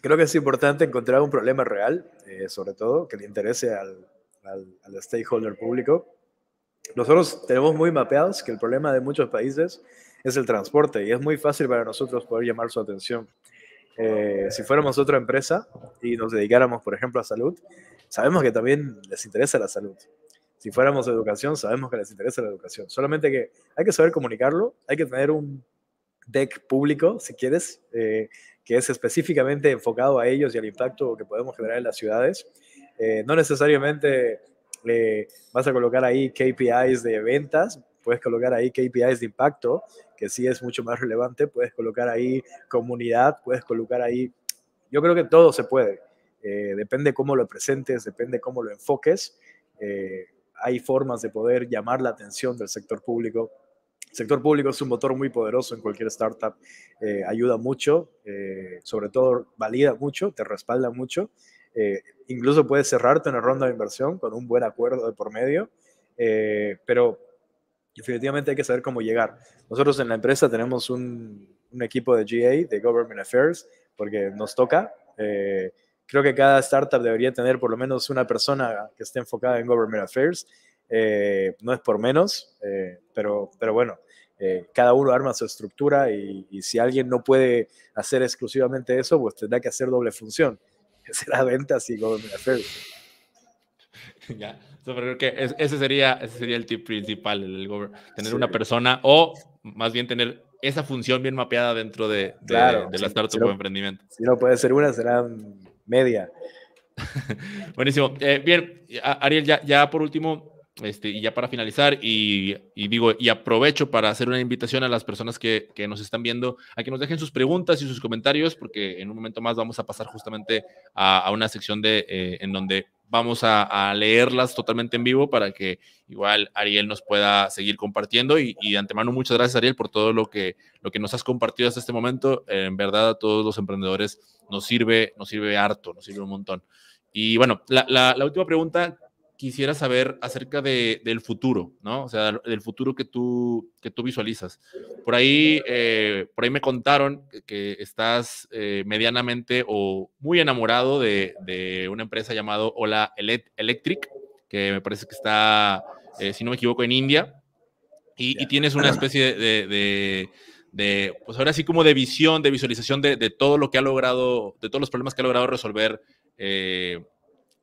Creo que es importante encontrar un problema real, sobre todo, que le interese al stakeholder público. Nosotros tenemos muy mapeados que el problema de muchos países es el transporte y es muy fácil para nosotros poder llamar su atención. Eh, si fuéramos otra empresa y nos dedicáramos, por ejemplo, a salud, sabemos que también les interesa la salud. Si fuéramos educación, sabemos que les interesa la educación. Solamente que hay que saber comunicarlo, hay que tener un deck público, si quieres, eh, que es específicamente enfocado a ellos y al impacto que podemos generar en las ciudades. Eh, no necesariamente vas a colocar ahí KPIs de ventas, puedes colocar ahí KPIs de impacto, que sí es mucho más relevante, puedes colocar ahí comunidad, puedes colocar ahí, yo creo que todo se puede, eh, depende cómo lo presentes, depende cómo lo enfoques, eh, hay formas de poder llamar la atención del sector público. El sector público es un motor muy poderoso en cualquier startup, eh, ayuda mucho, sobre todo valida mucho, te respalda mucho eh, incluso puedes cerrarte una ronda de inversión con un buen acuerdo de por medio, eh, pero definitivamente hay que saber cómo llegar. Nosotros en la empresa tenemos un, equipo de GA, de Government Affairs, porque nos toca. Eh, creo que cada startup debería tener por lo menos una persona que esté enfocada en Government Affairs. no es por menos, pero, pero bueno, cada uno arma su estructura y, y, si alguien no puede hacer exclusivamente eso, pues tendrá que hacer doble función será ventas y Government Affairs. Ya, creo que ese, sería, ese sería el tip principal, el, tener una persona o más bien tener esa función bien mapeada dentro de, de, de la startup o emprendimiento. Si no puede ser una, será media. Buenísimo. Eh, bien, Ariel, ya, ya por último, este, y ya para finalizar, y, digo, y aprovecho para hacer una invitación a las personas que, nos están viendo a que nos dejen sus preguntas y sus comentarios, porque en un momento más vamos a pasar justamente a, una sección de, eh, en donde vamos a, leerlas totalmente en vivo para que igual Ariel nos pueda seguir compartiendo. Y, de antemano, muchas gracias, Ariel, por todo lo que, lo que nos has compartido hasta este momento. en verdad, a todos los emprendedores nos sirve, nos sirve harto, nos sirve un montón. Y bueno, la, la última pregunta quisiera saber acerca de, del futuro, ¿no? O sea, del futuro que tú, que tú visualizas. Por ahí, eh, por ahí me contaron que, estás eh, medianamente o muy enamorado de, de una empresa llamada Ola Electric, que me parece que está, eh, si no me equivoco, en India, y, tienes una especie de, de, pues ahora sí como de visión, de visualización de, de, todo lo que ha logrado, de todos los problemas que ha logrado resolver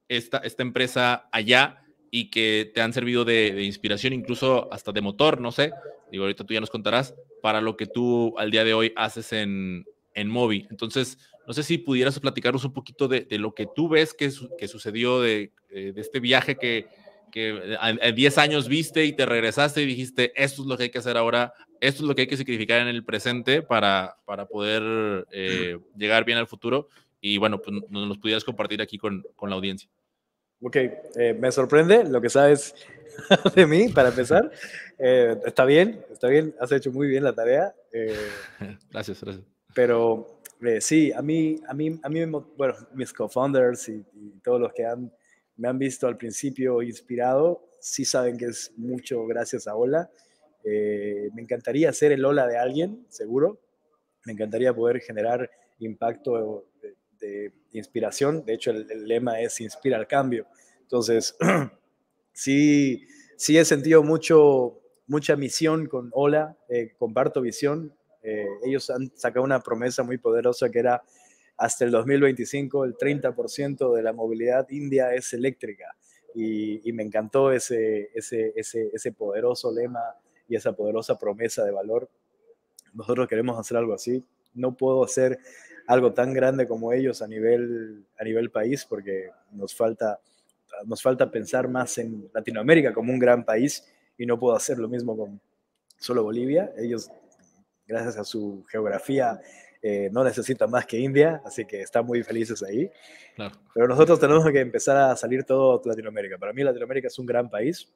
esta, esta empresa allá y que te han servido de, inspiración, incluso hasta de motor, no sé, digo, ahorita tú ya nos contarás, para lo que tú al día de hoy haces en, en Mobi. Entonces, no sé si pudieras platicarnos un poquito de, lo que tú ves que, que sucedió de, eh, de, este viaje que, que en 10 años viste y te regresaste y dijiste, esto es lo que hay que hacer ahora, esto es lo que hay que significar en el presente para, para poder eh, llegar bien al futuro. Y bueno, pues nos, nos pudieras compartir aquí con, con la audiencia. Ok, eh, me sorprende lo que sabes de mí, para empezar. Eh, está bien, está bien, has hecho muy bien la tarea. Eh, gracias, gracias. Pero sí, a mí, a mí, a mí, bueno, mis co-founders y, todos los que han, me han visto al principio inspirado, sí saben que es mucho gracias a Ola. me encantaría ser el Ola de alguien, seguro. Me encantaría poder generar impacto de inspiración. De hecho, el, lema es inspira al cambio. Entonces, sí, sí he sentido mucho, mucha misión con Ola, eh, comparto visión. Eh, ellos han sacado una promesa muy poderosa que era hasta el 2025 el 30% de la movilidad india es eléctrica. Y, me encantó ese, ese, ese, ese poderoso lema y esa poderosa promesa de valor. Nosotros queremos hacer algo así. No puedo hacer algo tan grande como ellos a nivel, a nivel país, porque nos falta, nos falta pensar más en Latinoamérica como un gran país y no puedo hacer lo mismo con solo Bolivia. Ellos, gracias a su geografía, eh, no necesitan más que India, así que están muy felices ahí. Pero nosotros tenemos que empezar a salir todo Latinoamérica. Para mí Latinoamérica es un gran país,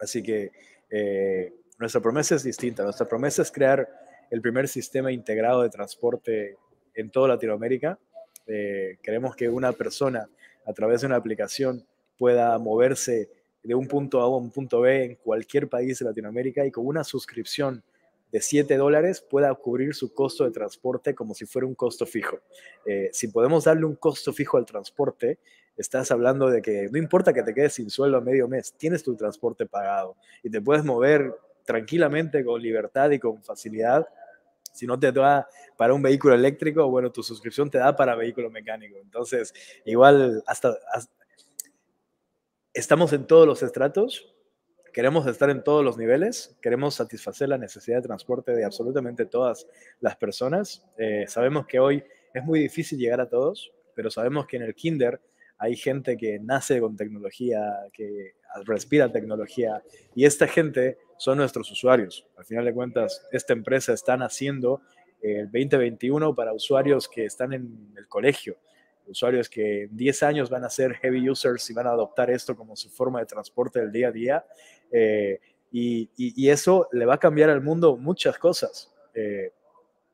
así que eh, nuestra promesa es distinta. Nuestra promesa es crear el primer sistema integrado de transporte en toda Latinoamérica. Eh, queremos que una persona a través de una aplicación pueda moverse de un punto A a un punto B en cualquier país de Latinoamérica y con una suscripción de 7 dólares pueda cubrir su costo de transporte como si fuera un costo fijo. Eh, si podemos darle un costo fijo al transporte, estás hablando de que no importa que te quedes sin sueldo a medio mes, tienes tu transporte pagado y te puedes mover tranquilamente, con libertad y con facilidad si no te da para un vehículo eléctrico, bueno, tu suscripción te da para vehículo mecánico. Entonces, igual hasta, estamos en todos los estratos, queremos estar en todos los niveles, queremos satisfacer la necesidad de transporte de absolutamente todas las personas. Eh, sabemos que hoy es muy difícil llegar a todos, pero sabemos que en el kinder hay gente que nace con tecnología, que respira tecnología, y esta gente son nuestros usuarios. Al final de cuentas, esta empresa está haciendo el 2021 para usuarios que están en el colegio, usuarios que en 10 años van a ser heavy users y van a adoptar esto como su forma de transporte del día a día. Eh, y, eso le va a cambiar al mundo muchas cosas. Eh,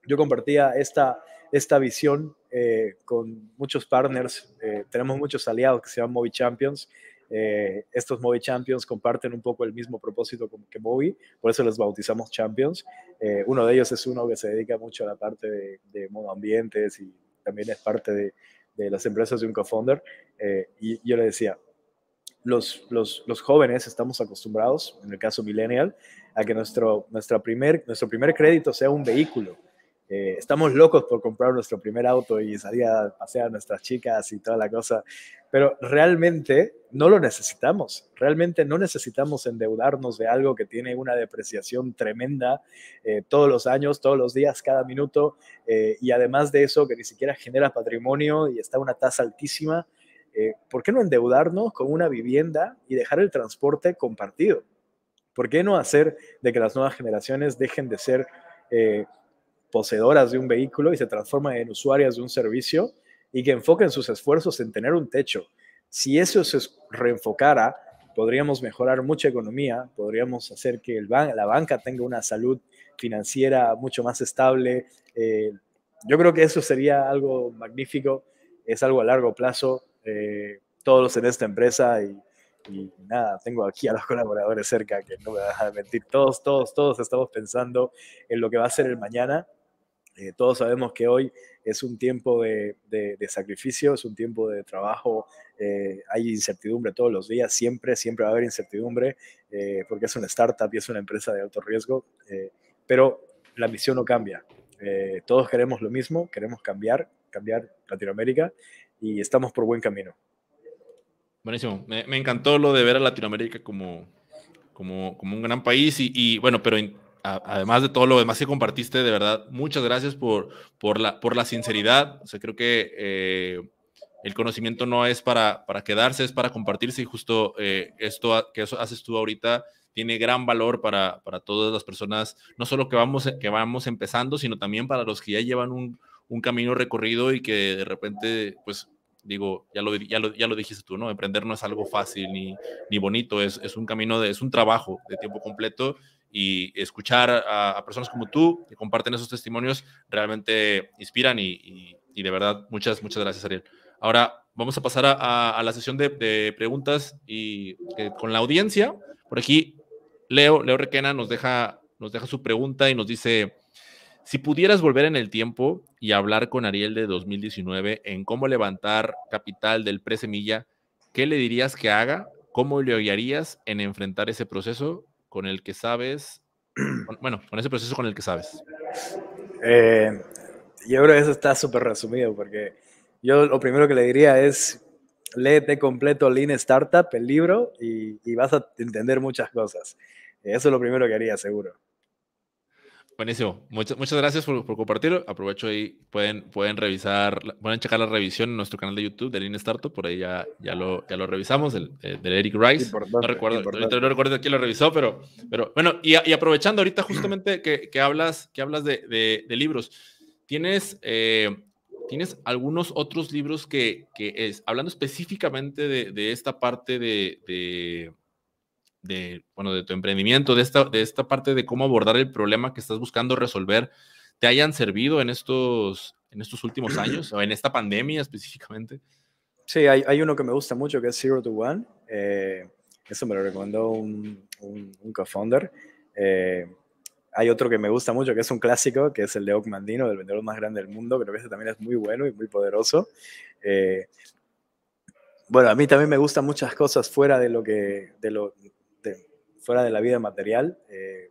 yo compartía esta, esta visión eh, con muchos partners, tenemos muchos aliados que se llaman Movi Champions. Estos Movi Champions comparten un poco el mismo propósito que Movi, por eso los bautizamos Champions. uno de ellos es uno que se dedica mucho a la parte de, de modo ambientes y también es parte de, de las empresas de un co-founder, eh, y yo le decía, los, los, los, jóvenes estamos acostumbrados, en el caso millennial, a que nuestro, nuestra primer, nuestro primer crédito sea un vehículo. Eh, estamos locos por comprar nuestro primer auto y salir a pasear a nuestras chicas y toda la cosa, pero realmente no lo necesitamos. Realmente no necesitamos endeudarnos de algo que tiene una depreciación tremenda eh, todos los años, todos los días, cada minuto, eh, y además de eso que ni siquiera genera patrimonio y está a una tasa altísima. ¿Por qué no endeudarnos con una vivienda y dejar el transporte compartido? ¿Por qué no hacer de que las nuevas generaciones dejen de ser poseedoras de un vehículo y se transforman en usuarias de un servicio y que enfoquen sus esfuerzos en tener un techo. Si eso se reenfocara, podríamos mejorar mucha economía, podríamos hacer que el la banca tenga una salud financiera mucho más estable. Eh, yo creo que eso sería algo magnífico, es algo a largo plazo. Eh, todos en esta empresa y, y, nada, tengo aquí a los colaboradores cerca que no me van a mentir. Todos, todos, todos estamos pensando en lo que va a ser el mañana eh, todos sabemos que hoy es un tiempo de, sacrificio, es un tiempo de trabajo, eh, hay incertidumbre todos los días, siempre, siempre va a haber incertidumbre, eh, porque es una startup y es una empresa de alto riesgo, pero la misión no cambia. todos queremos lo mismo, queremos cambiar, cambiar Latinoamérica y estamos por buen camino. Buenísimo, me, encantó lo de ver a Latinoamérica como, como, como un gran país y, y bueno, pero además de todo lo demás que compartiste, de verdad, muchas gracias por, por, la, por la sinceridad. O sea, creo que eh, el conocimiento no es para, para quedarse, es para compartirse y justo eh, esto que eso haces tú ahorita tiene gran valor para, para todas las personas, no solo que vamos, que vamos empezando, sino también para los que ya llevan un, un camino recorrido y que de repente, pues, digo, ya lo, ya lo, ya lo dijiste tú, ¿no? Emprender no es algo fácil ni, ni bonito, es, es un camino, de, es un trabajo de tiempo completo y escuchar a, personas como tú que comparten esos testimonios realmente inspiran y, de verdad muchas, muchas gracias Ariel. Ahora vamos a pasar a, la sesión de, preguntas y con la audiencia. Por aquí Leo, Leo Requena nos deja, nos deja su pregunta y nos dice, si pudieras volver en el tiempo y hablar con Ariel de 2019 en cómo levantar capital del presemilla, ¿qué le dirías que haga? ¿Cómo le guiarías en enfrentar ese proceso? con el que sabes, bueno, con ese proceso con el que sabes? Eh, yo creo que eso está súper resumido, porque yo lo primero que le diría es, léete completo Lean Startup, el libro, y, y vas a entender muchas cosas. Eso es lo primero que haría, seguro. Buenísimo. Muchas, muchas gracias por, por, compartirlo. Aprovecho ahí, pueden, pueden revisar, pueden checar la revisión en nuestro canal de YouTube de Lean Startup, por ahí ya, ya, lo, ya lo revisamos, del, eh, Eric Rice. no recuerdo, no recuerdo quién lo revisó, pero, pero bueno, y, y aprovechando ahorita justamente que, que, hablas, que hablas de, de, de libros, ¿tienes, eh, ¿tienes algunos otros libros que, que es, hablando específicamente de, de esta parte de de, bueno, de tu emprendimiento, de esta, de esta parte de cómo abordar el problema que estás buscando resolver, te hayan servido en estos, en estos últimos años o en esta pandemia específicamente? Sí, hay, hay uno que me gusta mucho que es Zero to One. Eh, eso me lo recomendó un, un, co-founder. Eh, hay otro que me gusta mucho, que es un clásico, que es el de Oak Mandino, del vendedor más grande del mundo. Creo que ese también es muy bueno y muy poderoso. Eh, bueno, a mí también me gustan muchas cosas fuera de lo que, de lo, fuera de la vida material. Eh,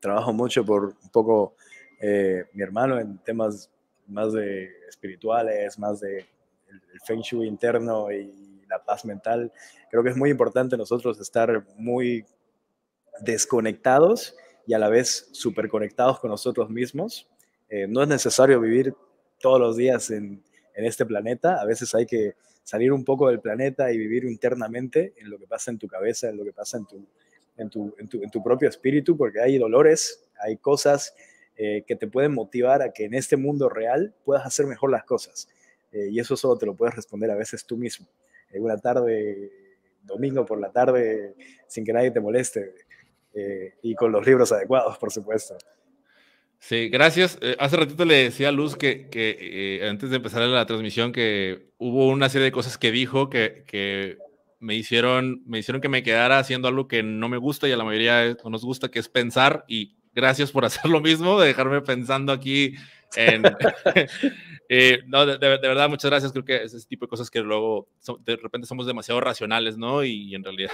trabajo mucho por un poco eh, mi hermano en temas más de espirituales, más de el, feng shui interno y la paz mental. Creo que es muy importante nosotros estar muy desconectados y a la vez súper conectados con nosotros mismos. Eh, no es necesario vivir todos los días en, en este planeta, a veces hay que salir un poco del planeta y vivir internamente en lo que pasa en tu cabeza, en lo que pasa en tu, en tu, en tu, en tu propio espíritu, porque hay dolores, hay cosas eh, que te pueden motivar a que en este mundo real puedas hacer mejor las cosas. Eh, y eso solo te lo puedes responder a veces tú mismo. En una tarde, domingo por la tarde, sin que nadie te moleste. Eh, y con los libros adecuados, por supuesto. Sí, gracias. hace ratito le decía a Luz que, que antes de empezar la transmisión que hubo una serie de cosas que dijo que, que me hicieron, me hicieron que me quedara haciendo algo que no me gusta y a la mayoría no nos gusta, que es pensar y gracias por hacer lo mismo, de dejarme pensando aquí en... eh, no, de, verdad, muchas gracias. Creo que es ese tipo de cosas que luego de repente somos demasiado racionales, ¿no? Y, en realidad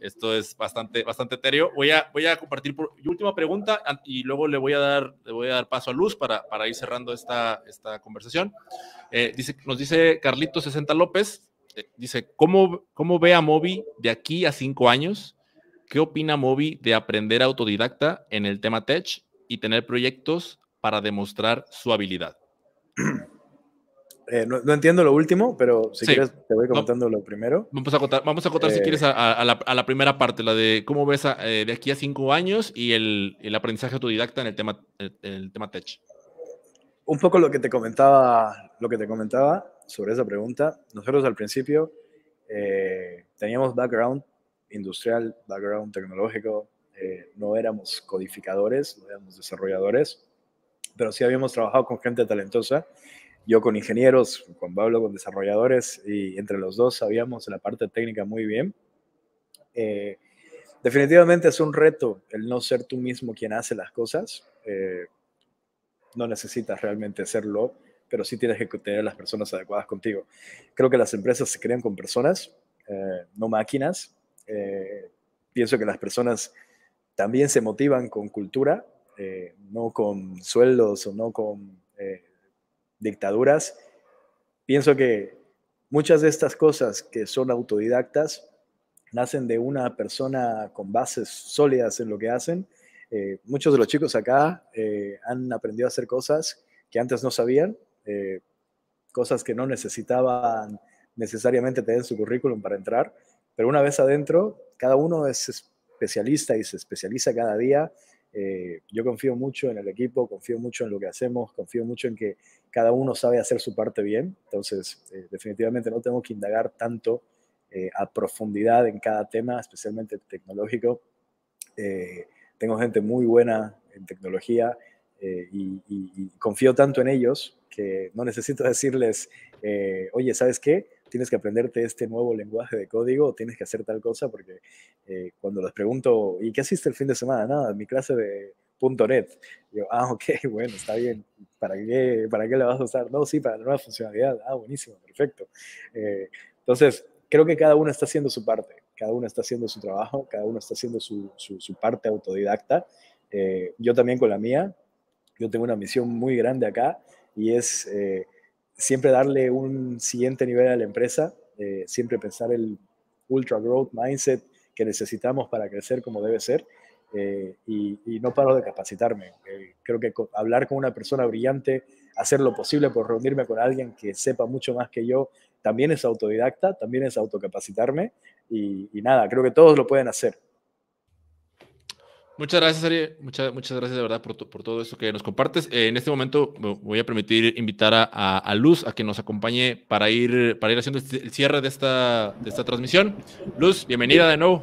esto es bastante, bastante etéreo. Voy a, voy a compartir por última pregunta y luego le voy a dar, le voy a dar paso a Luz para, para ir cerrando esta, esta conversación. Eh, dice, nos dice Carlito 60 López, eh, dice, ¿cómo, ¿cómo ve a Moby de aquí a cinco años? ¿Qué opina Moby de aprender autodidacta en el tema tech y tener proyectos para demostrar su habilidad? Eh, no, entiendo lo último, pero si quieres te voy comentando lo primero. Vamos a contar, vamos a contar si quieres a, la, primera parte, la de cómo ves eh, de aquí a cinco años y el, el, aprendizaje autodidacta en el tema, el tema tech. Un poco lo que te comentaba, lo que te comentaba sobre esa pregunta. Nosotros al principio eh, teníamos background industrial, background tecnológico, eh, no éramos codificadores, no éramos desarrolladores, pero sí habíamos trabajado con gente talentosa, yo con ingenieros, con Pablo con desarrolladores, y entre los dos sabíamos la parte técnica muy bien. Eh, definitivamente es un reto el no ser tú mismo quien hace las cosas. Eh, no necesitas realmente serlo, pero sí tienes que tener las personas adecuadas contigo. Creo que las empresas se crean con personas, no máquinas, eh, pienso que las personas también se motivan con cultura, eh, no con sueldos o no con eh, dictaduras. Pienso que muchas de estas cosas que son autodidactas nacen de una persona con bases sólidas en lo que hacen. muchos de los chicos acá han aprendido a hacer cosas que antes no sabían, cosas que no necesitaban necesariamente tener en su currículum para entrar. Pero una vez adentro, cada uno es especialista y se especializa cada día. Eh, yo confío mucho en el equipo, confío mucho en lo que hacemos, confío mucho en que cada uno sabe hacer su parte bien. Entonces, eh, definitivamente no tengo que indagar tanto eh, a profundidad en cada tema, especialmente tecnológico. tengo gente muy buena en tecnología y, y, confío tanto en ellos que no necesito decirles, oye, ¿sabes qué? Tienes que aprenderte este nuevo lenguaje de código tienes que hacer tal cosa, porque eh, cuando les pregunto, ¿y qué hiciste el fin de semana? Nada, mi clase de .NET. yo, ah, ok, bueno, está bien. ¿Para qué, ¿Para qué le vas a usar? No, sí, para la nueva funcionalidad. Ah, buenísimo, perfecto. Eh, entonces, creo que cada uno está haciendo su parte, cada uno está haciendo su trabajo, cada uno está haciendo su, su, parte autodidacta. Eh, yo también con la mía, yo tengo una misión muy grande acá y es siempre darle un siguiente nivel a la empresa, eh, siempre pensar el ultra growth mindset que necesitamos para crecer como debe ser eh, y, no paro de capacitarme. Eh, creo que hablar con una persona brillante, hacer lo posible por reunirme con alguien que sepa mucho más que yo, también es autodidacta, también es autocapacitarme y nada, creo que todos lo pueden hacer. Muchas gracias, Ari. Muchas, muchas gracias de verdad por, por todo esto que nos compartes. Eh, en este momento voy a permitir invitar a, a, Luz a que nos acompañe para ir, para ir haciendo este, el cierre de esta, de esta transmisión. Luz, bienvenida de nuevo.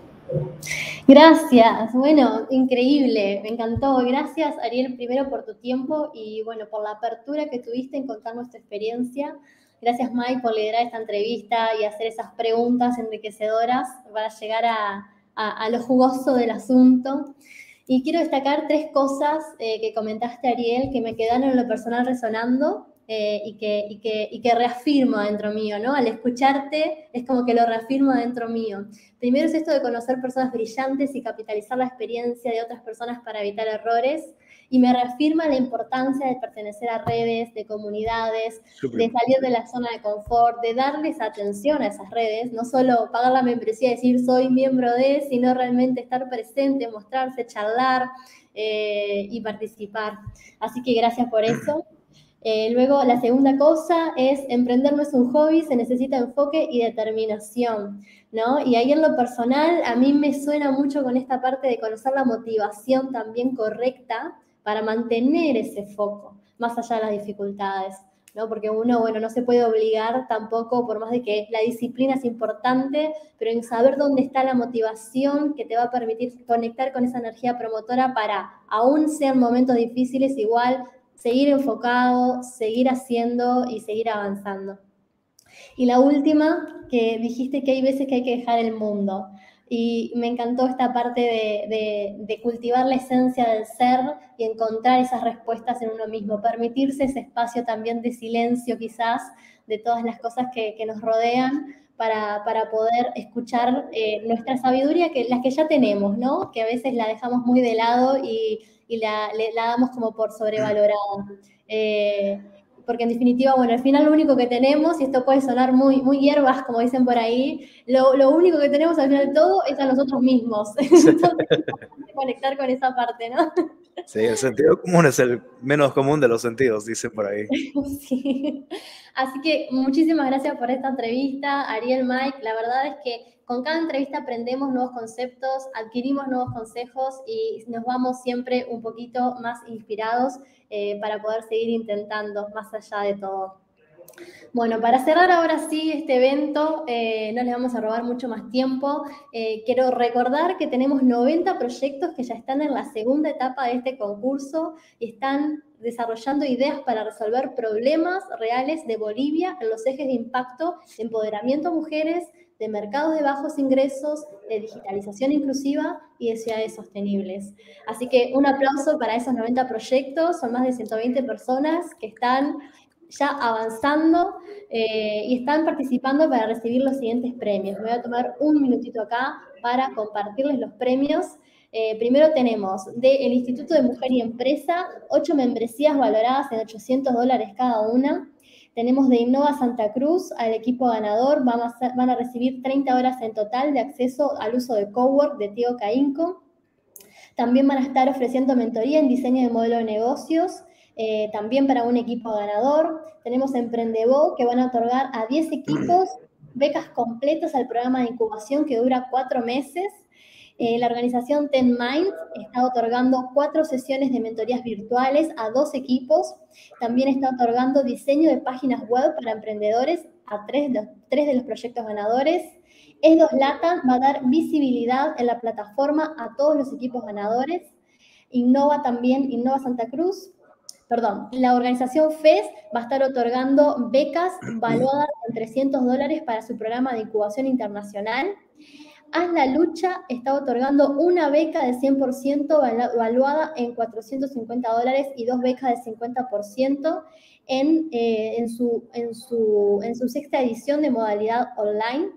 Gracias, bueno, increíble, me encantó. Gracias, Ariel, primero por tu tiempo y bueno, por la apertura que tuviste en contar nuestra experiencia. Gracias, Mike, por liderar esta entrevista y hacer esas preguntas enriquecedoras para llegar a, a, a lo jugoso del asunto. Y quiero destacar tres cosas eh, que comentaste, Ariel, que me quedaron en lo personal resonando eh, y, que, y, y, que, reafirmo dentro mío, ¿no? Al escucharte es como que lo reafirmo dentro mío. Primero es esto de conocer personas brillantes y capitalizar la experiencia de otras personas para evitar errores y me reafirma la importancia de pertenecer a redes, de comunidades, de salir de la zona de confort, de darles atención a esas redes, no solo pagar la membresía y decir soy miembro de, sino realmente estar presente, mostrarse, charlar eh, y participar. Así que gracias por eso. Eh, luego, la segunda cosa es emprender no es un hobby, se necesita enfoque y determinación, ¿no? Y ahí en lo personal, a mí me suena mucho con esta parte de conocer la motivación también correcta para mantener ese foco, más allá de las dificultades. ¿no? Porque uno, bueno, no se puede obligar tampoco, por más de que la disciplina es importante, pero en saber dónde está la motivación que te va a permitir conectar con esa energía promotora para, aún sean momentos difíciles, igual seguir enfocado, seguir haciendo y seguir avanzando. Y la última, que dijiste que hay veces que hay que dejar el mundo. Y me encantó esta parte de, cultivar la esencia del ser y encontrar esas respuestas en uno mismo, permitirse ese espacio también de silencio quizás de todas las cosas que, nos rodean para, poder escuchar eh, nuestra sabiduría, que las que ya tenemos, ¿no? Que a veces la dejamos muy de lado y, la, damos como por sobrevalorada. Eh, porque en definitiva, bueno, al final lo único que tenemos, y esto puede sonar muy, muy hierbas, como dicen por ahí, lo, lo único que tenemos al final todo es a nosotros mismos. Entonces, conectar con esa parte, ¿no? Sí, el sentido común es el menos común de los sentidos, dicen por ahí. Sí. Así que muchísimas gracias por esta entrevista, Ariel, Mike. La verdad es que con cada entrevista aprendemos nuevos conceptos, adquirimos nuevos consejos y nos vamos siempre un poquito más inspirados eh, para poder seguir intentando más allá de todo. Bueno, para cerrar ahora sí este evento, eh, no les vamos a robar mucho más tiempo. Eh, quiero recordar que tenemos 90 proyectos que ya están en la segunda etapa de este concurso y están desarrollando ideas para resolver problemas reales de Bolivia en los ejes de impacto de empoderamiento a mujeres, de mercados de bajos ingresos, de digitalización inclusiva y de ciudades sostenibles. Así que un aplauso para esos 90 proyectos, son más de 120 personas que están ya avanzando eh, y están participando para recibir los siguientes premios. Voy a tomar un minutito acá para compartirles los premios. Eh, primero tenemos del Instituto de Mujer y Empresa, ocho membresías valoradas en 800 dólares cada una. Tenemos de Innova Santa Cruz al equipo ganador, van a, van a recibir 30 horas en total de acceso al uso de Cowork de Tío Caínco. También van a estar ofreciendo mentoría en diseño de modelo de negocios, eh, también para un equipo ganador. Tenemos Emprendevo, que van a otorgar a 10 equipos becas completas al programa de incubación que dura cuatro meses. Eh, la organización Ten Minds está otorgando cuatro sesiones de mentorías virtuales a dos equipos. También está otorgando diseño de páginas web para emprendedores a tres de, los proyectos ganadores. E2 Latam va a dar visibilidad en la plataforma a todos los equipos ganadores. Innova también, Innova Santa Cruz, perdón, la organización FES va a estar otorgando becas valuadas en 300 dólares para su programa de incubación internacional. Haz la lucha está otorgando una beca de 100% evaluada en 450 dólares y dos becas de 50% en, eh, en, su, en, su, en su sexta edición de modalidad online.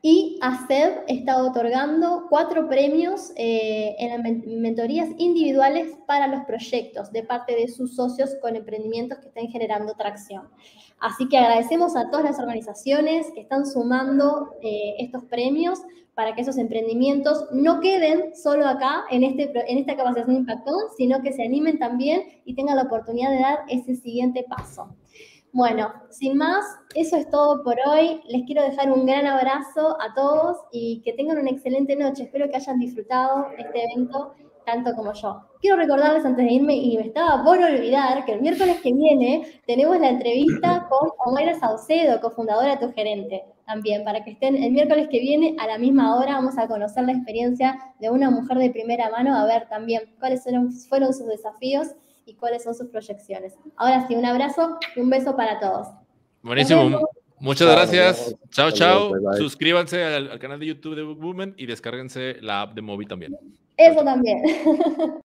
Y ACED está otorgando cuatro premios eh, en mentorías individuales para los proyectos de parte de sus socios con emprendimientos que estén generando tracción. Así que agradecemos a todas las organizaciones que están sumando eh, estos premios para que esos emprendimientos no queden solo acá en, este, en esta capacitación de impacto, sino que se animen también y tengan la oportunidad de dar ese siguiente paso. Bueno, sin más, eso es todo por hoy. Les quiero dejar un gran abrazo a todos y que tengan una excelente noche. Espero que hayan disfrutado este evento tanto como yo. Quiero recordarles antes de irme, y me estaba por olvidar, que el miércoles que viene tenemos la entrevista con Omaira Saucedo, cofundadora de Tu Gerente, también, para que estén el miércoles que viene a la misma hora, vamos a conocer la experiencia de una mujer de primera mano, a ver también cuáles fueron, fueron sus desafíos y cuáles son sus proyecciones. Ahora sí, un abrazo y un beso para todos. Buenísimo. Muchas gracias. Chao, chao. Suscríbanse al, al, canal de YouTube de Book Women y descárguense la app de Mobi también. Eso también.